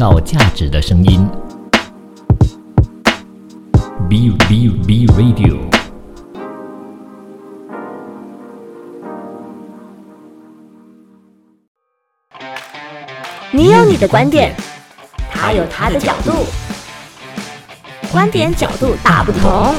造价值的声音。B B B Radio。你有你的观点，他有他的角度，观点角度大不同。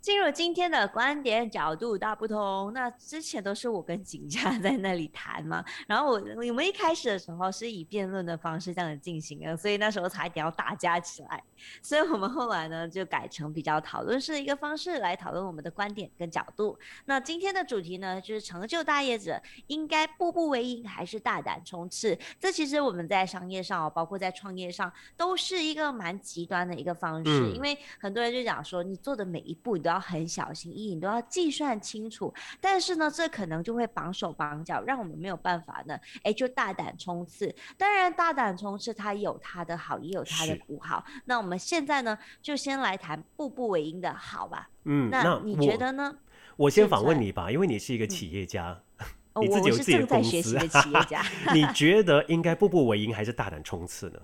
进入今天的观点角度大不同，那之前都是我跟景佳在那里谈嘛，然后我我们一开始的时候是以辩论的方式这样子进行的，所以那时候才一点要打架起来，所以我们后来呢就改成比较讨论式的一个方式来讨论我们的观点跟角度。那今天的主题呢就是成就大业者应该步步为营还是大胆冲刺？这其实我们在商业上哦，包括在创业上，都是一个蛮极端的一个方式，因为很多人就讲说你做的每一步你都要。很小心翼翼，你都要计算清楚。但是呢，这可能就会绑手绑脚，让我们没有办法呢，哎，就大胆冲刺。当然，大胆冲刺它有它的好，也有它的不好。那我们现在呢，就先来谈步步为营的好吧。嗯，那你觉得呢？我先访问你吧，因为你是一个企业家，你自己有自己的公司。企业家，你觉得应该步步为营还是大胆冲刺呢？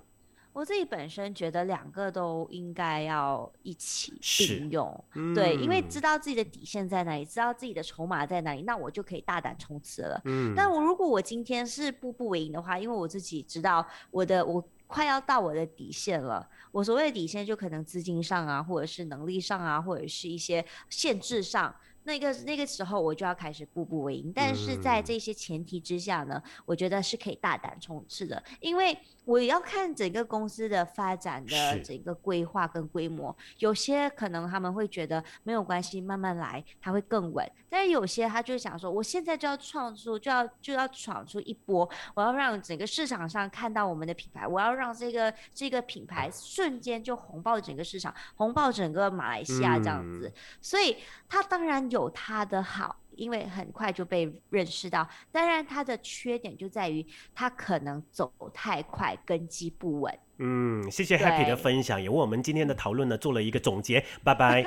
我自己本身觉得两个都应该要一起并用，对，因为知道自己的底线在哪里，知道自己的筹码在哪里，那我就可以大胆冲刺了。嗯，但我如果我今天是步步为营的话，因为我自己知道我的我快要到我的底线了，我所谓的底线就可能资金上啊，或者是能力上啊，或者是一些限制上。那个那个时候我就要开始步步为营，但是在这些前提之下呢，我觉得是可以大胆冲刺的，因为我要看整个公司的发展的整个规划跟规模，有些可能他们会觉得没有关系，慢慢来，它会更稳，但是有些他就想说，我现在就要创出，就要就要闯出一波，我要让整个市场上看到我们的品牌，我要让这个这个品牌瞬间就红爆整个市场，红爆整个马来西亚这样子，所以他当然。有它的好，因为很快就被认识到。当然，它的缺点就在于它可能走太快，根基不稳。嗯，谢谢 Happy 的分享，也为我们今天的讨论呢做了一个总结。拜拜。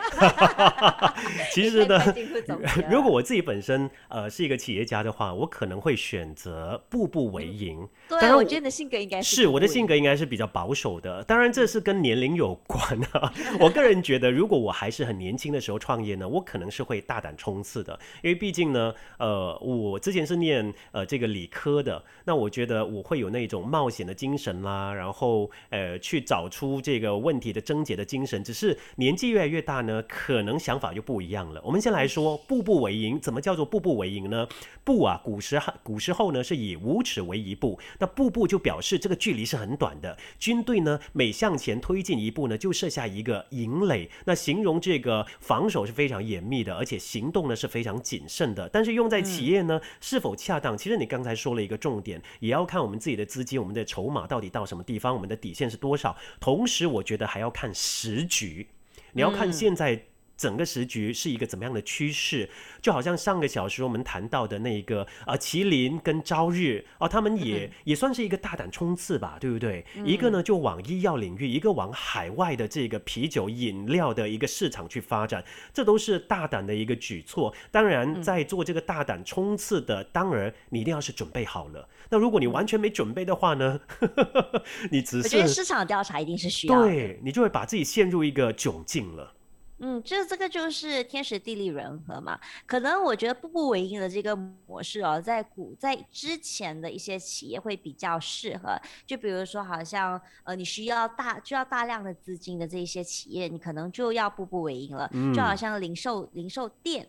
其实呢，如果我自己本身呃是一个企业家的话，我可能会选择步步为营。对，我觉得你的性格应该是我的性格应该是比较保守的。当然，这是跟年龄有关啊。我个人觉得，如果我还是很年轻的时候创业呢，我可能是会大胆冲刺的。因为毕竟呢，呃，我之前是念呃这个理科的，那我觉得我会有那种冒险的精神啦，然后。呃，去找出这个问题的症结的精神，只是年纪越来越大呢，可能想法就不一样了。我们先来说步步为营，怎么叫做步步为营呢？步啊，古时古时候呢是以五尺为一步，那步步就表示这个距离是很短的。军队呢每向前推进一步呢，就设下一个营垒，那形容这个防守是非常严密的，而且行动呢是非常谨慎的。但是用在企业呢是否恰当？其实你刚才说了一个重点，也要看我们自己的资金、我们的筹码到底到什么地方，我们的底。线是多少？同时，我觉得还要看时局，你要看现在。整个时局是一个怎么样的趋势？就好像上个小时我们谈到的那个啊，麒麟跟朝日啊，他们也也算是一个大胆冲刺吧，对不对？一个呢就往医药领域，一个往海外的这个啤酒饮料的一个市场去发展，这都是大胆的一个举措。当然，在做这个大胆冲刺的当儿，你一定要是准备好了。那如果你完全没准备的话呢？你只是我觉得市场调查一定是需要，对你就会把自己陷入一个窘境了。嗯，这这个就是天时地利人和嘛。可能我觉得步步为营的这个模式哦，在股在之前的一些企业会比较适合。就比如说，好像呃，你需要大需要大量的资金的这一些企业，你可能就要步步为营了。就好像零售零售店。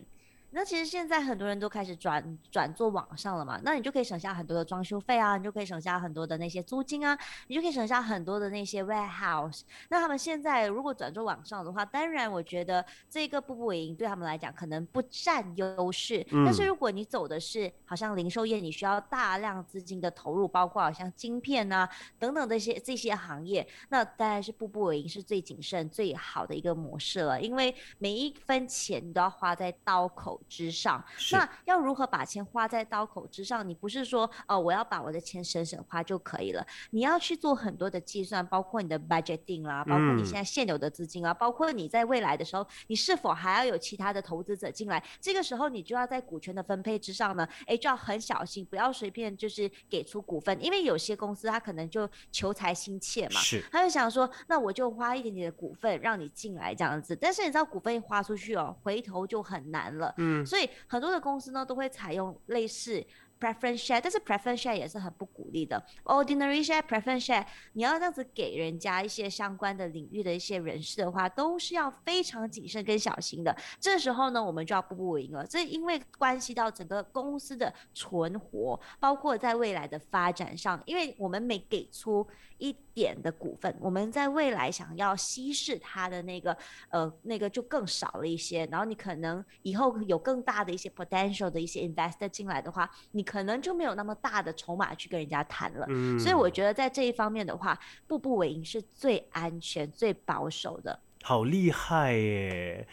那其实现在很多人都开始转转做网上了嘛，那你就可以省下很多的装修费啊，你就可以省下很多的那些租金啊，你就可以省下很多的那些 warehouse。那他们现在如果转做网上的话，当然我觉得这个步步为营对他们来讲可能不占优势。但是如果你走的是好像零售业，你需要大量资金的投入，包括好像晶片啊等等这些这些行业，那当然是步步为营是最谨慎最好的一个模式了，因为每一分钱你都要花在刀口。口之上。那要如何把钱花在刀口之上？你不是说哦，我要把我的钱省省花就可以了？你要去做很多的计算，包括你的 budgeting 啦，包括你现在现有的资金啊，包括你在未来的时候，你是否还要有其他的投资者进来？这个时候你就要在股权的分配之上呢，哎，就要很小心，不要随便就是给出股份，因为有些公司他可能就求财心切嘛，是，他就想说，那我就花一点点的股份让你进来这样子，但是你知道股份一花出去哦，回头就很难了，嗯，所以很多的公司呢都会采用类似。Preference share，但是 preference share 也是很不鼓励的。Ordinary share、preference share，你要这样子给人家一些相关的领域的一些人士的话，都是要非常谨慎跟小心的。这时候呢，我们就要步步为营了。这因为关系到整个公司的存活，包括在未来的发展上，因为我们每给出一点的股份，我们在未来想要稀释它的那个呃那个就更少了一些。然后你可能以后有更大的一些 potential 的一些 investor 进来的话，你。可能就没有那么大的筹码去跟人家谈了，所以我觉得在这一方面的话，步步为营是最安全、最保守的。好厉害耶！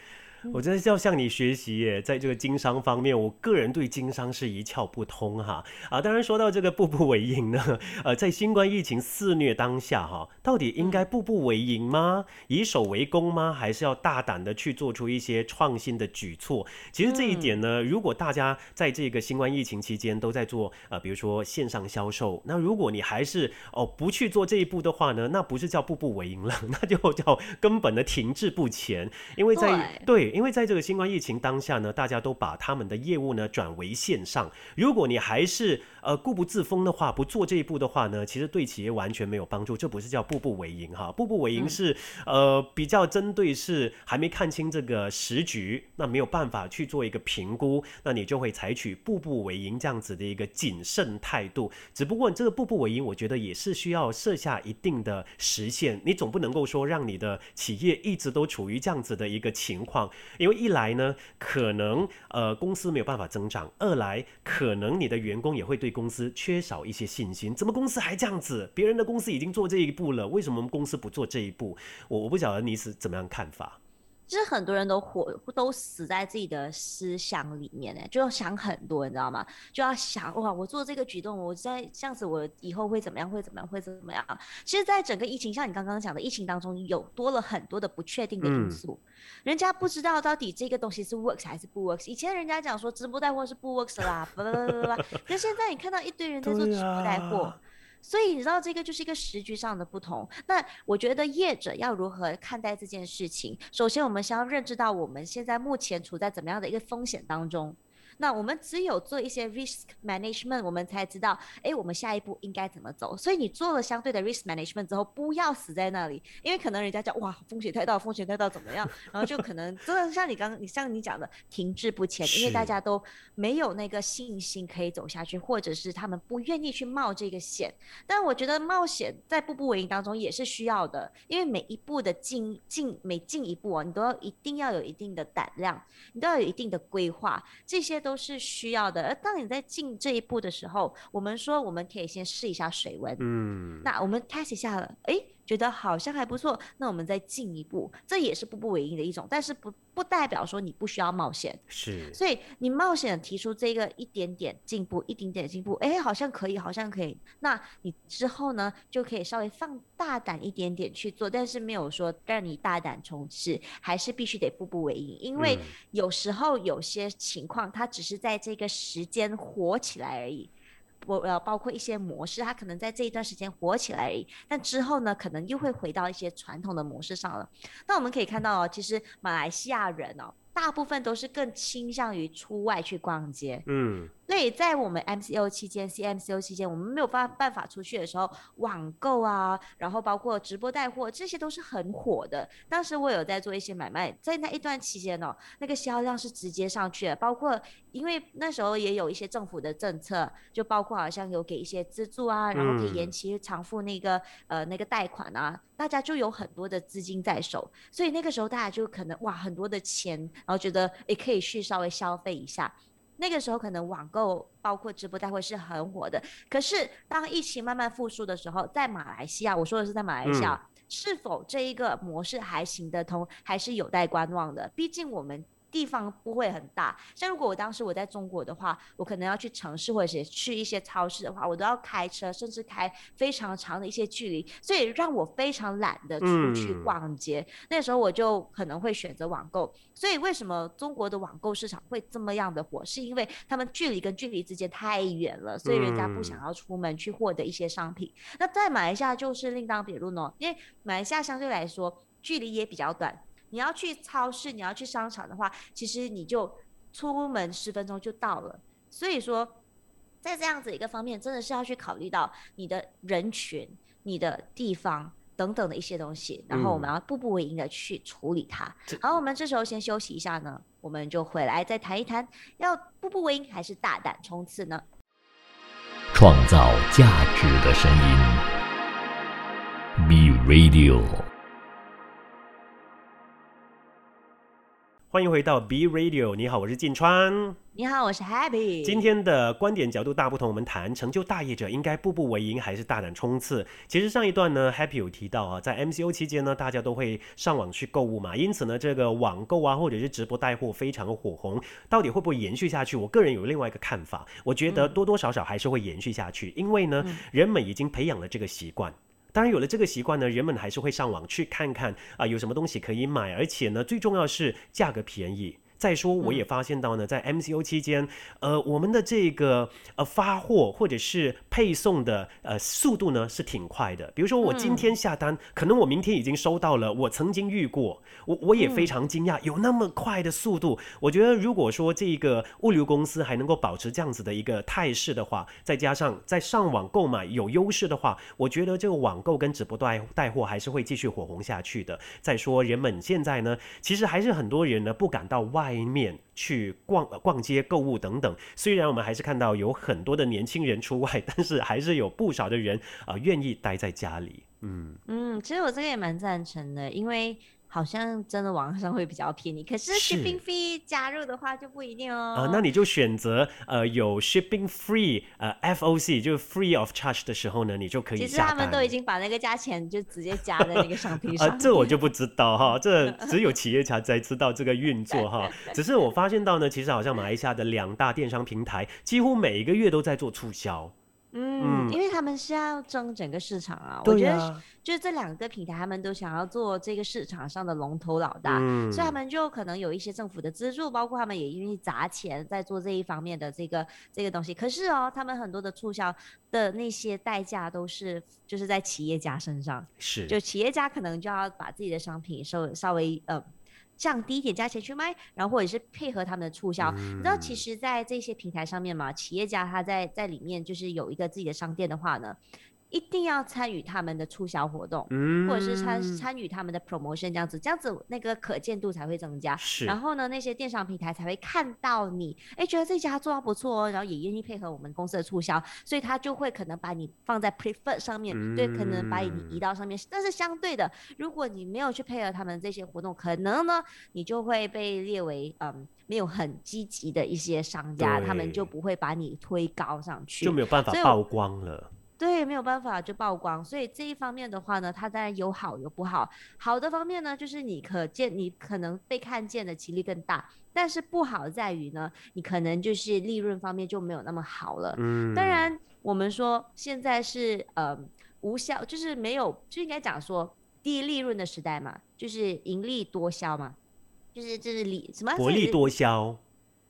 我真的是要向你学习耶，在这个经商方面，我个人对经商是一窍不通哈啊！当然说到这个步步为营呢，呃，在新冠疫情肆虐当下哈，到底应该步步为营吗？以守为攻吗？还是要大胆的去做出一些创新的举措？其实这一点呢，如果大家在这个新冠疫情期间都在做呃，比如说线上销售，那如果你还是哦不去做这一步的话呢，那不是叫步步为营了，那就叫根本的停滞不前，因为在对。因为在这个新冠疫情当下呢，大家都把他们的业务呢转为线上。如果你还是呃固步自封的话，不做这一步的话呢，其实对企业完全没有帮助。这不是叫步步为营哈，步步为营是呃比较针对是还没看清这个时局，那没有办法去做一个评估，那你就会采取步步为营这样子的一个谨慎态度。只不过这个步步为营，我觉得也是需要设下一定的时限，你总不能够说让你的企业一直都处于这样子的一个情况。因为一来呢，可能呃公司没有办法增长；二来可能你的员工也会对公司缺少一些信心。怎么公司还这样子？别人的公司已经做这一步了，为什么我们公司不做这一步？我我不晓得你是怎么样看法。其实很多人都活都死在自己的思想里面呢，就要想很多，你知道吗？就要想哇，我做这个举动，我在这样子，我以后会怎么样？会怎么样？会怎么样？其实，在整个疫情，像你刚刚讲的疫情当中，有多了很多的不确定的因素，人家不知道到底这个东西是 works 还是不 works。以前人家讲说直播带货是不 works 啦，不不不不不，可现在你看到一堆人在做直播带货。所以你知道这个就是一个时局上的不同。那我觉得业者要如何看待这件事情？首先，我们先要认知到我们现在目前处在怎么样的一个风险当中。那我们只有做一些 risk management，我们才知道，哎，我们下一步应该怎么走。所以你做了相对的 risk management 之后，不要死在那里，因为可能人家讲哇，风险太大，风险太大怎么样？然后就可能真的像你刚刚，你像你讲的停滞不前，因为大家都没有那个信心可以走下去，或者是他们不愿意去冒这个险。但我觉得冒险在步步为营当中也是需要的，因为每一步的进进每进一步啊，你都要一定要有一定的胆量，你都要有一定的规划，这些。都是需要的，而当你在进这一步的时候，我们说我们可以先试一下水温，嗯，那我们 test 一下了，哎。觉得好像还不错，那我们再进一步，这也是步步为营的一种，但是不不代表说你不需要冒险。是，所以你冒险提出这个一点点进步，一点点进步，哎，好像可以，好像可以，那你之后呢就可以稍微放大胆一点点去做，但是没有说让你大胆冲刺，还是必须得步步为营，因为有时候有些情况它只是在这个时间火起来而已。我呃，包括一些模式，它可能在这一段时间火起来而已，但之后呢，可能又会回到一些传统的模式上了。那我们可以看到哦，其实马来西亚人哦，大部分都是更倾向于出外去逛街。嗯。所以在我们 MCO 期间、CMCO 期间，我们没有办办法出去的时候，网购啊，然后包括直播带货，这些都是很火的。当时我有在做一些买卖，在那一段期间哦，那个销量是直接上去的。包括因为那时候也有一些政府的政策，就包括好像有给一些资助啊，然后可以延期偿付那个呃那个贷款啊，大家就有很多的资金在手，所以那个时候大家就可能哇很多的钱，然后觉得也可以去稍微消费一下。那个时候可能网购包括直播带货是很火的，可是当疫情慢慢复苏的时候，在马来西亚，我说的是在马来西亚，是否这一个模式还行得通，还是有待观望的。毕竟我们地方不会很大，像如果我当时我在中国的话，我可能要去城市或者是去一些超市的话，我都要开车，甚至开非常长的一些距离，所以让我非常懒得出去逛街。那时候我就可能会选择网购。所以为什么中国的网购市场会这么样的火？是因为他们距离跟距离之间太远了，所以人家不想要出门去获得一些商品。那在马来西亚就是另当别论哦，因为马来西亚相对来说距离也比较短。你要去超市，你要去商场的话，其实你就出门十分钟就到了。所以说，在这样子一个方面，真的是要去考虑到你的人群、你的地方等等的一些东西，然后我们要步步为营的去处理它。好，我们这时候先休息一下呢，我们就回来再谈一谈，要步步为营还是大胆冲刺呢？创造价值的声音，B Radio。欢迎回到 B Radio，你好，我是晋川。你好，我是 Happy。今天的观点角度大不同，我们谈成就大业者应该步步为营，还是大胆冲刺？其实上一段呢，Happy 有提到啊，在 MCO 期间呢，大家都会上网去购物嘛，因此呢，这个网购啊，或者是直播带货非常的火红，到底会不会延续下去？我个人有另外一个看法，我觉得多多少少还是会延续下去，因为呢，人们已经培养了这个习惯。当然有了这个习惯呢，人们还是会上网去看看啊，有什么东西可以买，而且呢，最重要是价格便宜。再说，我也发现到呢，在 MCO 期间，呃，我们的这个呃发货或者是配送的呃速度呢是挺快的。比如说我今天下单，可能我明天已经收到了。我曾经遇过，我我也非常惊讶，有那么快的速度。我觉得如果说这个物流公司还能够保持这样子的一个态势的话，再加上在上网购买有优势的话，我觉得这个网购跟直播带带货还是会继续火红下去的。再说人们现在呢，其实还是很多人呢不敢到外。外面去逛逛街、购物等等，虽然我们还是看到有很多的年轻人出外，但是还是有不少的人啊愿意待在家里。嗯嗯，其实我这个也蛮赞成的，因为。好像真的网上会比较便宜，可是 shipping fee 加入的话就不一定哦。啊，那你就选择呃有 shipping free 呃 FOC 就是 free of charge 的时候呢，你就可以。其实他们都已经把那个价钱就直接加在那个商品 上。啊，这我就不知道哈，这只有企业家才知道这个运作哈。只是我发现到呢，其实好像马来西亚的两大电商平台几乎每一个月都在做促销。嗯，因为他们是要争整个市场啊，我觉得就是这两个平台，他们都想要做这个市场上的龙头老大，所以他们就可能有一些政府的资助，包括他们也愿意砸钱在做这一方面的这个这个东西。可是哦，他们很多的促销的那些代价都是就是在企业家身上，是就企业家可能就要把自己的商品稍稍微呃。降低一点价钱去卖，然后或者是配合他们的促销。你知道，其实，在这些平台上面嘛，企业家他在在里面就是有一个自己的商店的话呢。一定要参与他们的促销活动，嗯或者是参参与他们的 promotion 这样子，这样子那个可见度才会增加。是，然后呢，那些电商平台才会看到你，哎，觉得这家做的不错哦，然后也愿意配合我们公司的促销，所以他就会可能把你放在 prefer 上面，对，可能把你移到上面。但是相对的，如果你没有去配合他们这些活动，可能呢，你就会被列为嗯没有很积极的一些商家，他们就不会把你推高上去，就没有办法曝光了。对，没有办法就曝光，所以这一方面的话呢，它当然有好有不好。好的方面呢，就是你可见你可能被看见的几率更大，但是不好在于呢，你可能就是利润方面就没有那么好了。嗯，当然我们说现在是呃无效，就是没有就应该讲说低利润的时代嘛，就是盈利多销嘛，就是就是利什么薄利多销。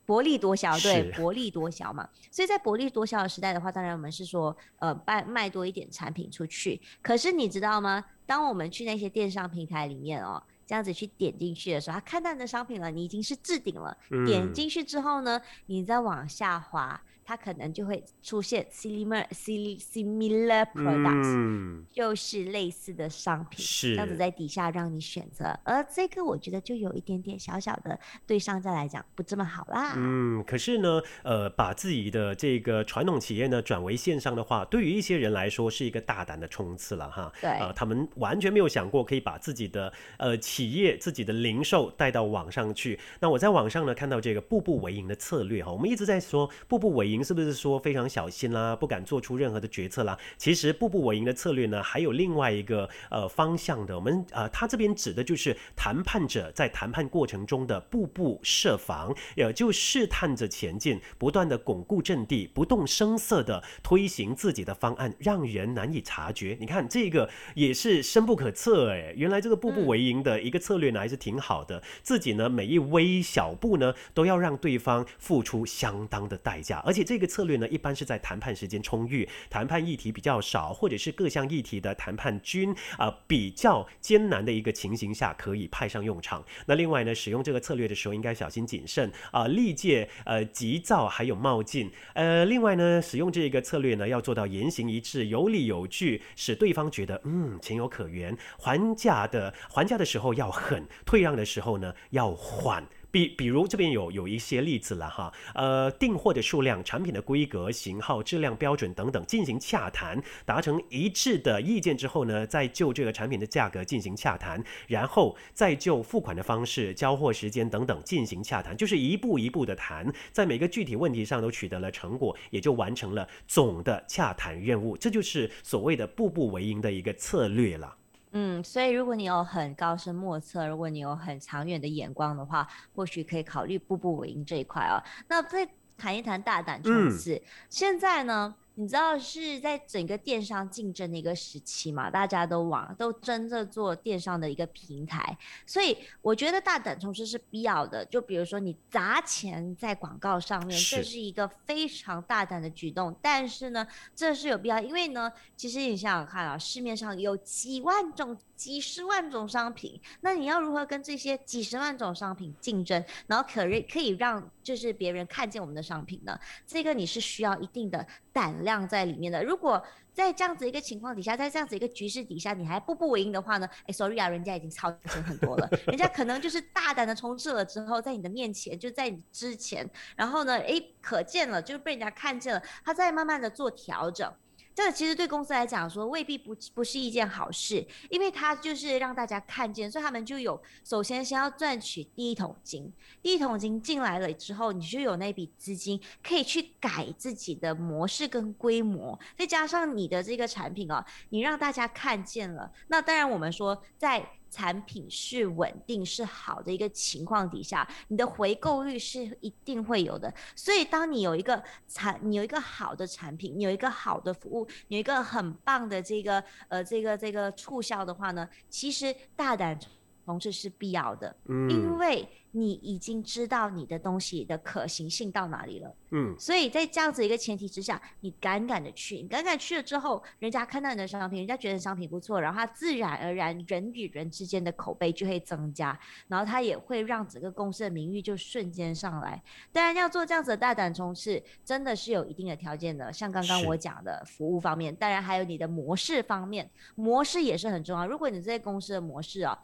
薄利多销，对，薄利多销嘛。所以在薄利多销的时代的话，当然我们是说，呃，卖卖多一点产品出去。可是你知道吗？当我们去那些电商平台里面哦，这样子去点进去的时候，他看到你的商品了，你已经是置顶了。点进去之后呢，你再往下滑。它可能就会出现 similar similar products，就是类似的商品，是这样子在底下让你选择。而这个我觉得就有一点点小小的对商家来讲不这么好啦。嗯，可是呢，呃，把自己的这个传统企业呢转为线上的话，对于一些人来说是一个大胆的冲刺了哈。对，呃，他们完全没有想过可以把自己的呃企企业自己的零售带到网上去。那我在网上呢看到这个步步为营的策略哈，我们一直在说步步为营是不是说非常小心啦，不敢做出任何的决策啦？其实步步为营的策略呢还有另外一个呃方向的，我们呃他这边指的就是谈判者在谈判过程中的步步设防，也就试探着前进，不断的巩固阵地，不动声色的推行自己的方案，让人难以察觉。你看这个也是深不可测哎，原来这个步步为营的一个策略呢还是挺好的，自己呢每一微小步呢都要让对方付出相当的代价，而且这个策略呢一般是在谈判时间充裕、谈判议题比较少，或者是各项议题的谈判均啊比较艰难的一个情形下可以派上用场。那另外呢，使用这个策略的时候应该小心谨慎啊，历届呃急躁还有冒进。呃，另外呢，使用这个策略呢要做到言行一致、有理有据，使对方觉得嗯情有可原。还价的还价的时候要狠，退让的时候呢要缓。比比如这边有有一些例子了哈，呃，订货的数量、产品的规格、型号、质量标准等等进行洽谈，达成一致的意见之后呢，再就这个产品的价格进行洽谈，然后再就付款的方式、交货时间等等进行洽谈，就是一步一步的谈，在每个具体问题上都取得了成果，也就完成了总的洽谈任务，这就是所谓的步步为营的一个策略了。嗯，所以如果你有很高深莫测，如果你有很长远的眼光的话，或许可以考虑步步为营这一块哦。那再谈一谈大胆冲刺，现在呢？你知道是在整个电商竞争的一个时期嘛？大家都往都争着做电商的一个平台，所以我觉得大胆尝试是必要的。就比如说你砸钱在广告上面，这是一个非常大胆的举动。但是呢，这是有必要，因为呢，其实你想想看啊，市面上有几万种、几十万种商品，那你要如何跟这些几十万种商品竞争，然后可可以让就是别人看见我们的商品呢？这个你是需要一定的。胆量在里面的。如果在这样子一个情况底下，在这样子一个局势底下，你还步步为营的话呢？哎，sorry 啊，人家已经超前很多了，人家可能就是大胆的冲刺了之后，在你的面前，就在你之前，然后呢，哎，可见了，就是被人家看见了，他在慢慢的做调整。这其实对公司来讲说未必不不是一件好事，因为它就是让大家看见，所以他们就有首先先要赚取第一桶金，第一桶金进来了之后，你就有那笔资金可以去改自己的模式跟规模，再加上你的这个产品哦，你让大家看见了，那当然我们说在。产品是稳定是好的一个情况底下，你的回购率是一定会有的。所以，当你有一个产，你有一个好的产品，你有一个好的服务，有一个很棒的这个呃这个这个促销的话呢，其实大胆。同时是必要的，嗯，因为你已经知道你的东西的可行性到哪里了，嗯，所以在这样子一个前提之下，你敢敢的去，你敢敢去了之后，人家看到你的商品，人家觉得商品不错，然后他自然而然人与人之间的口碑就会增加，然后他也会让整个公司的名誉就瞬间上来。当然要做这样子的大胆冲刺，真的是有一定的条件的，像刚刚我讲的服务方面，当然还有你的模式方面，模式也是很重要。如果你这些公司的模式啊。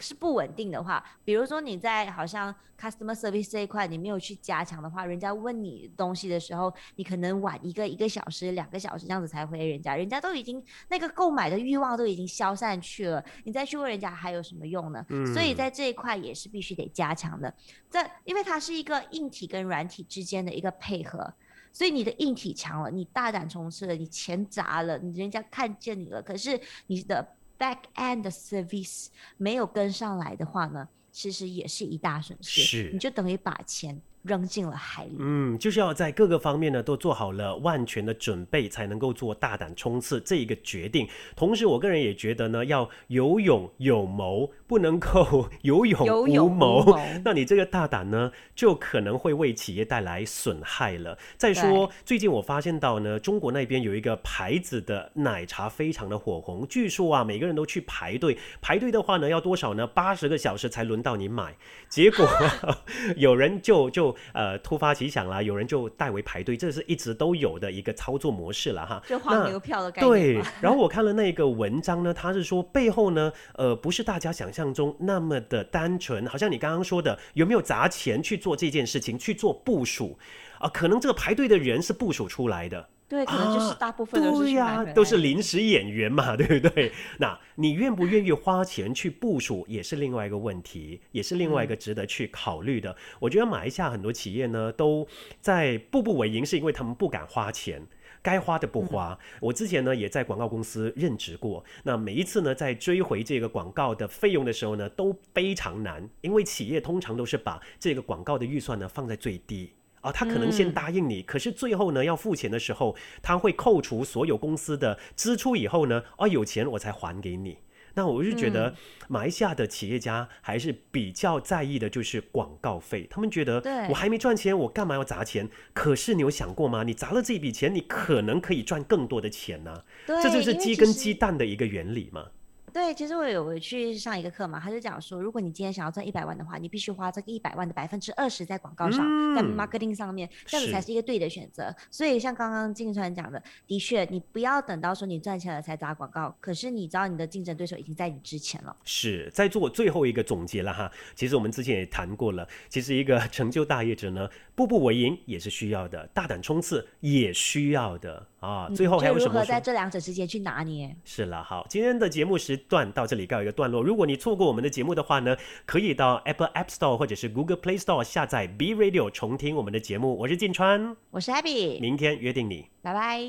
是不稳定的话，比如说你在好像 customer service 这一块你没有去加强的话，人家问你东西的时候，你可能晚一个一个小时、两个小时这样子才回人家，人家都已经那个购买的欲望都已经消散去了，你再去问人家还有什么用呢？所以在这一块也是必须得加强的。这因为它是一个硬体跟软体之间的一个配合，所以你的硬体强了，你大胆冲刺了，你钱砸了，你人家看见你了，可是你的。Back end service 没有跟上来的话呢，其实也是一大损失。是，你就等于把钱。扔进了海里。嗯，就是要在各个方面呢都做好了万全的准备，才能够做大胆冲刺这一个决定。同时，我个人也觉得呢，要有勇有谋，不能够 有勇无谋。那你这个大胆呢，就可能会为企业带来损害了。再说，最近我发现到呢，中国那边有一个牌子的奶茶非常的火红，据说啊，每个人都去排队。排队的话呢，要多少呢？八十个小时才轮到你买。结果 有人就就。呃，突发奇想啦，有人就代为排队，这是一直都有的一个操作模式了哈。就黄牛票的概念。对，然后我看了那个文章呢，他是说背后呢，呃，不是大家想象中那么的单纯，好像你刚刚说的，有没有砸钱去做这件事情，去做部署啊？可能这个排队的人是部署出来的。对，可能就是大部分都是对呀，都是临时演员嘛，对不对？那你愿不愿意花钱去部署，也是另外一个问题，也是另外一个值得去考虑的。我觉得马来西亚很多企业呢，都在步步为营，是因为他们不敢花钱。该花的不花。我之前呢也在广告公司任职过，那每一次呢在追回这个广告的费用的时候呢都非常难，因为企业通常都是把这个广告的预算呢放在最低啊，他可能先答应你，可是最后呢要付钱的时候，他会扣除所有公司的支出以后呢，哦有钱我才还给你。那我就觉得，马来西亚的企业家还是比较在意的，就是广告费。他们觉得，我还没赚钱，我干嘛要砸钱？可是你有想过吗？你砸了这笔钱，你可能可以赚更多的钱呢。这就是鸡跟鸡蛋的一个原理嘛。对，其实我有去上一个课嘛，他就讲说，如果你今天想要赚一百万的话，你必须花这个一百万的百分之二十在广告上，在 marketing 上面，这样子才是一个对的选择。所以像刚刚金川讲的，的确，你不要等到说你赚钱了才砸广告，可是你知道你的竞争对手已经在你之前了。是在做最后一个总结了哈。其实我们之前也谈过了，其实一个 成就大业者呢，步步为营也是需要的，大胆冲刺也需要的啊。最后还有什么？如何在这两者之间去拿捏？是了，好，今天的节目时段到这里告一个段落。如果你错过我们的节目的话呢，可以到 Apple App Store 或者是 Google Play Store 下载 B Radio 重听我们的节目。我是晋川，我是 Abby，明天约定你，拜拜。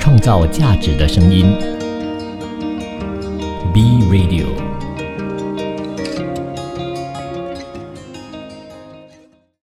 创造价值的声音，B Radio。